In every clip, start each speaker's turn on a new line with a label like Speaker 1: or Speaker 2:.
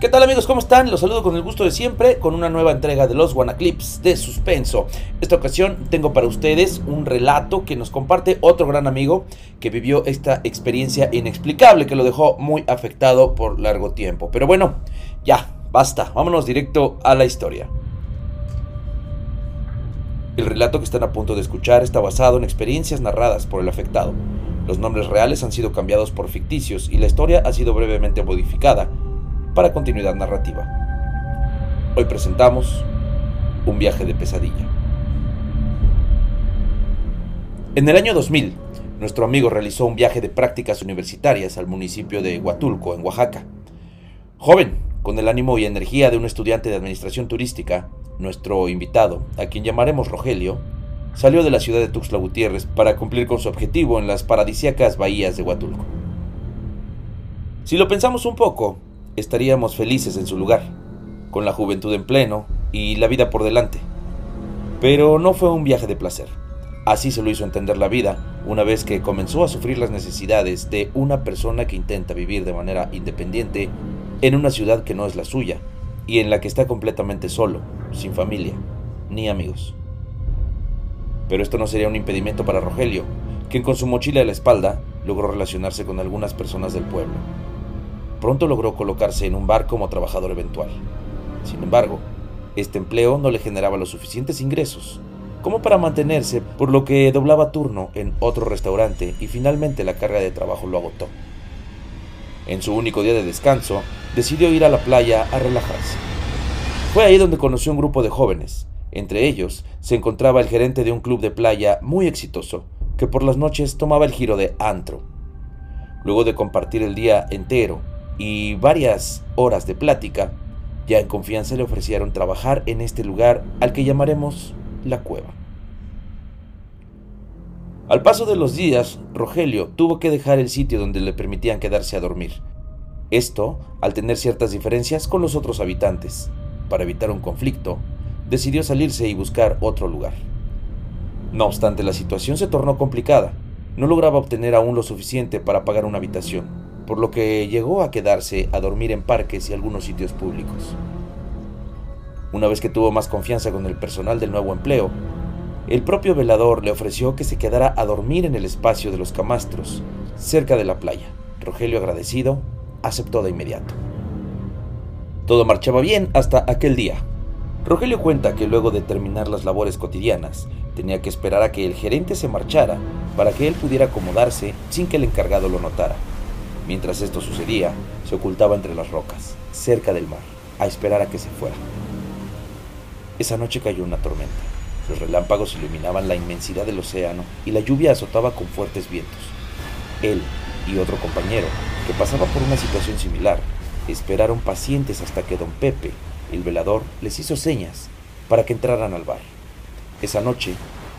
Speaker 1: ¿Qué tal amigos? ¿Cómo están? Los saludo con el gusto de siempre con una nueva entrega de los Clips de suspenso. Esta ocasión tengo para ustedes un relato que nos comparte otro gran amigo que vivió esta experiencia inexplicable que lo dejó muy afectado por largo tiempo. Pero bueno, ya, basta, vámonos directo a la historia. El relato que están a punto de escuchar está basado en experiencias narradas por el afectado. Los nombres reales han sido cambiados por ficticios y la historia ha sido brevemente modificada para continuidad narrativa. Hoy presentamos Un viaje de pesadilla. En el año 2000, nuestro amigo realizó un viaje de prácticas universitarias al municipio de Huatulco, en Oaxaca. Joven, con el ánimo y energía de un estudiante de administración turística, nuestro invitado, a quien llamaremos Rogelio, salió de la ciudad de Tuxtla Gutiérrez para cumplir con su objetivo en las paradisíacas bahías de Huatulco. Si lo pensamos un poco, estaríamos felices en su lugar, con la juventud en pleno y la vida por delante. Pero no fue un viaje de placer. Así se lo hizo entender la vida una vez que comenzó a sufrir las necesidades de una persona que intenta vivir de manera independiente en una ciudad que no es la suya y en la que está completamente solo, sin familia, ni amigos. Pero esto no sería un impedimento para Rogelio, quien con su mochila a la espalda logró relacionarse con algunas personas del pueblo pronto logró colocarse en un bar como trabajador eventual. Sin embargo, este empleo no le generaba los suficientes ingresos como para mantenerse, por lo que doblaba turno en otro restaurante y finalmente la carga de trabajo lo agotó. En su único día de descanso, decidió ir a la playa a relajarse. Fue ahí donde conoció un grupo de jóvenes. Entre ellos se encontraba el gerente de un club de playa muy exitoso, que por las noches tomaba el giro de antro. Luego de compartir el día entero y varias horas de plática, ya en confianza le ofrecieron trabajar en este lugar al que llamaremos la cueva. Al paso de los días, Rogelio tuvo que dejar el sitio donde le permitían quedarse a dormir. Esto al tener ciertas diferencias con los otros habitantes. Para evitar un conflicto, decidió salirse y buscar otro lugar. No obstante, la situación se tornó complicada. No lograba obtener aún lo suficiente para pagar una habitación por lo que llegó a quedarse a dormir en parques y algunos sitios públicos. Una vez que tuvo más confianza con el personal del nuevo empleo, el propio velador le ofreció que se quedara a dormir en el espacio de los camastros, cerca de la playa. Rogelio, agradecido, aceptó de inmediato. Todo marchaba bien hasta aquel día. Rogelio cuenta que luego de terminar las labores cotidianas, tenía que esperar a que el gerente se marchara para que él pudiera acomodarse sin que el encargado lo notara. Mientras esto sucedía, se ocultaba entre las rocas, cerca del mar, a esperar a que se fuera. Esa noche cayó una tormenta. Los relámpagos iluminaban la inmensidad del océano y la lluvia azotaba con fuertes vientos. Él y otro compañero, que pasaba por una situación similar, esperaron pacientes hasta que don Pepe, el velador, les hizo señas para que entraran al bar. Esa noche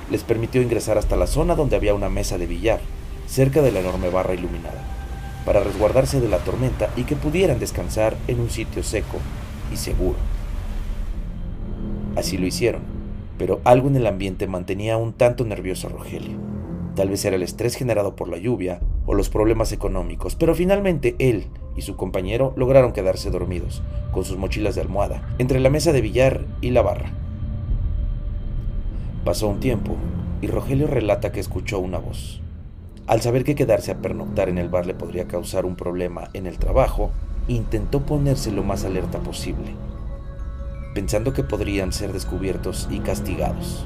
Speaker 1: les permitió ingresar hasta la zona donde había una mesa de billar, cerca de la enorme barra iluminada para resguardarse de la tormenta y que pudieran descansar en un sitio seco y seguro. Así lo hicieron, pero algo en el ambiente mantenía un tanto nervioso a Rogelio. Tal vez era el estrés generado por la lluvia o los problemas económicos, pero finalmente él y su compañero lograron quedarse dormidos, con sus mochilas de almohada, entre la mesa de billar y la barra. Pasó un tiempo y Rogelio relata que escuchó una voz. Al saber que quedarse a pernoctar en el bar le podría causar un problema en el trabajo, intentó ponerse lo más alerta posible, pensando que podrían ser descubiertos y castigados.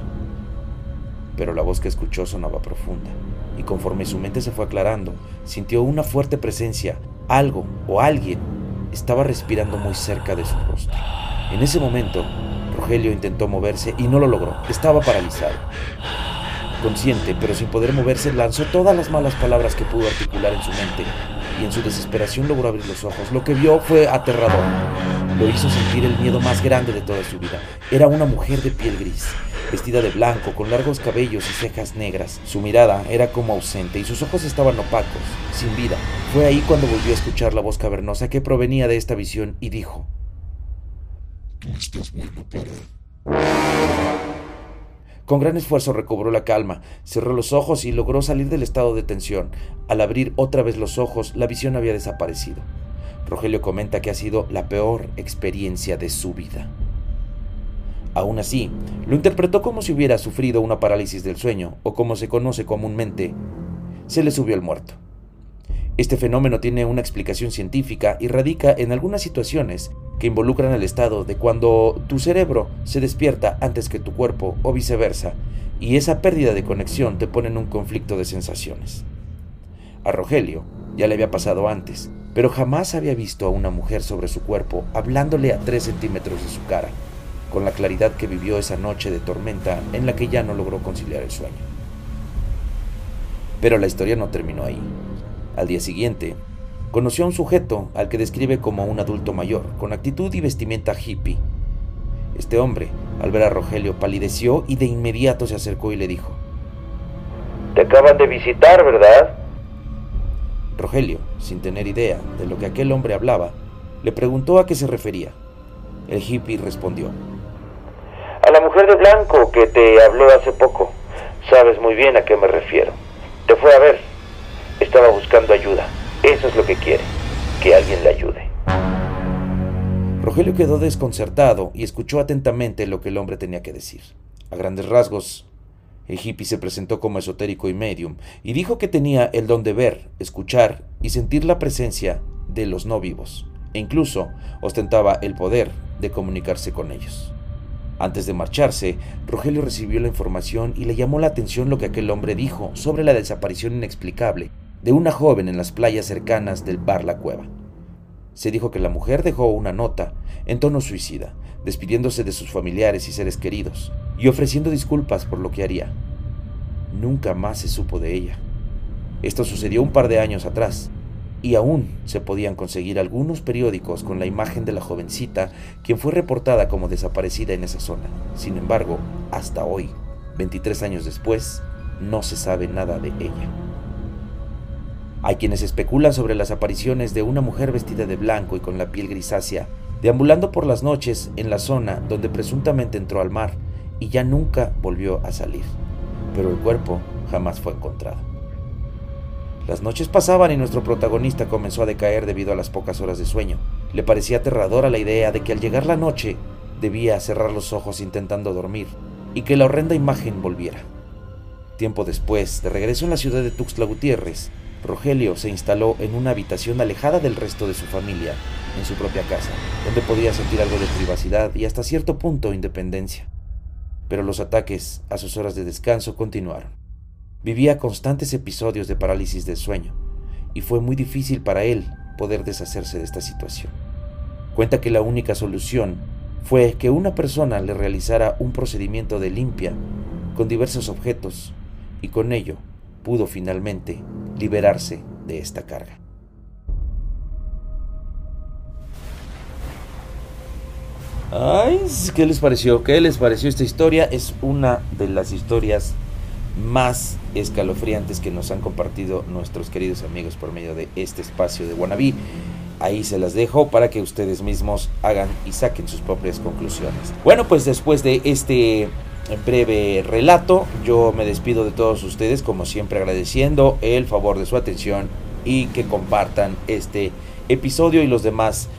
Speaker 1: Pero la voz que escuchó sonaba profunda, y conforme su mente se fue aclarando, sintió una fuerte presencia, algo o alguien estaba respirando muy cerca de su rostro. En ese momento, Rogelio intentó moverse y no lo logró, estaba paralizado. Consciente, pero sin poder moverse, lanzó todas las malas palabras que pudo articular en su mente y en su desesperación logró abrir los ojos. Lo que vio fue aterrador. Lo hizo sentir el miedo más grande de toda su vida. Era una mujer de piel gris, vestida de blanco, con largos cabellos y cejas negras. Su mirada era como ausente y sus ojos estaban opacos, sin vida. Fue ahí cuando volvió a escuchar la voz cavernosa que provenía de esta visión y dijo: con gran esfuerzo recobró la calma, cerró los ojos y logró salir del estado de tensión. Al abrir otra vez los ojos, la visión había desaparecido. Rogelio comenta que ha sido la peor experiencia de su vida. Aún así, lo interpretó como si hubiera sufrido una parálisis del sueño, o como se conoce comúnmente, se le subió el muerto. Este fenómeno tiene una explicación científica y radica en algunas situaciones que involucran el estado de cuando tu cerebro se despierta antes que tu cuerpo o viceversa, y esa pérdida de conexión te pone en un conflicto de sensaciones. A Rogelio ya le había pasado antes, pero jamás había visto a una mujer sobre su cuerpo hablándole a tres centímetros de su cara, con la claridad que vivió esa noche de tormenta en la que ya no logró conciliar el sueño. Pero la historia no terminó ahí. Al día siguiente, conoció a un sujeto al que describe como un adulto mayor, con actitud y vestimenta hippie. Este hombre, al ver a Rogelio, palideció y de inmediato se acercó y le dijo,
Speaker 2: Te acaban de visitar, ¿verdad?
Speaker 1: Rogelio, sin tener idea de lo que aquel hombre hablaba, le preguntó a qué se refería. El hippie respondió,
Speaker 2: A la mujer de blanco que te habló hace poco. Sabes muy bien a qué me refiero. Te fue a ver. Estaba buscando ayuda. Eso es lo que quiere, que alguien le ayude.
Speaker 1: Rogelio quedó desconcertado y escuchó atentamente lo que el hombre tenía que decir. A grandes rasgos, el hippie se presentó como esotérico y medium y dijo que tenía el don de ver, escuchar y sentir la presencia de los no vivos, e incluso ostentaba el poder de comunicarse con ellos. Antes de marcharse, Rogelio recibió la información y le llamó la atención lo que aquel hombre dijo sobre la desaparición inexplicable de una joven en las playas cercanas del bar La Cueva. Se dijo que la mujer dejó una nota en tono suicida, despidiéndose de sus familiares y seres queridos, y ofreciendo disculpas por lo que haría. Nunca más se supo de ella. Esto sucedió un par de años atrás, y aún se podían conseguir algunos periódicos con la imagen de la jovencita quien fue reportada como desaparecida en esa zona. Sin embargo, hasta hoy, 23 años después, no se sabe nada de ella. Hay quienes especulan sobre las apariciones de una mujer vestida de blanco y con la piel grisácea, deambulando por las noches en la zona donde presuntamente entró al mar y ya nunca volvió a salir, pero el cuerpo jamás fue encontrado. Las noches pasaban y nuestro protagonista comenzó a decaer debido a las pocas horas de sueño. Le parecía aterradora la idea de que al llegar la noche debía cerrar los ojos intentando dormir y que la horrenda imagen volviera. Tiempo después, de regreso en la ciudad de Tuxtla Gutiérrez, Rogelio se instaló en una habitación alejada del resto de su familia, en su propia casa, donde podía sentir algo de privacidad y hasta cierto punto independencia. Pero los ataques a sus horas de descanso continuaron. Vivía constantes episodios de parálisis del sueño, y fue muy difícil para él poder deshacerse de esta situación. Cuenta que la única solución fue que una persona le realizara un procedimiento de limpia con diversos objetos y con ello pudo finalmente liberarse de esta carga. Ay, ¿qué les pareció? ¿Qué les pareció esta historia? Es una de las historias más escalofriantes que nos han compartido nuestros queridos amigos por medio de este espacio de Wannabe. Ahí se las dejo para que ustedes mismos hagan y saquen sus propias conclusiones. Bueno, pues después de este breve relato, yo me despido de todos ustedes como siempre agradeciendo el favor de su atención y que compartan este episodio y los demás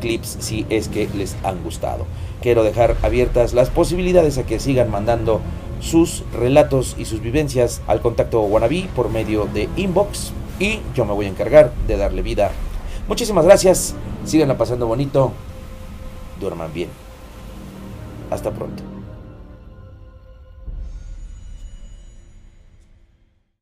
Speaker 1: Clips si es que les han gustado. Quiero dejar abiertas las posibilidades a que sigan mandando sus relatos y sus vivencias al contacto Wannabe por medio de inbox y yo me voy a encargar de darle vida. Muchísimas gracias, síganla pasando bonito, duerman bien. Hasta pronto.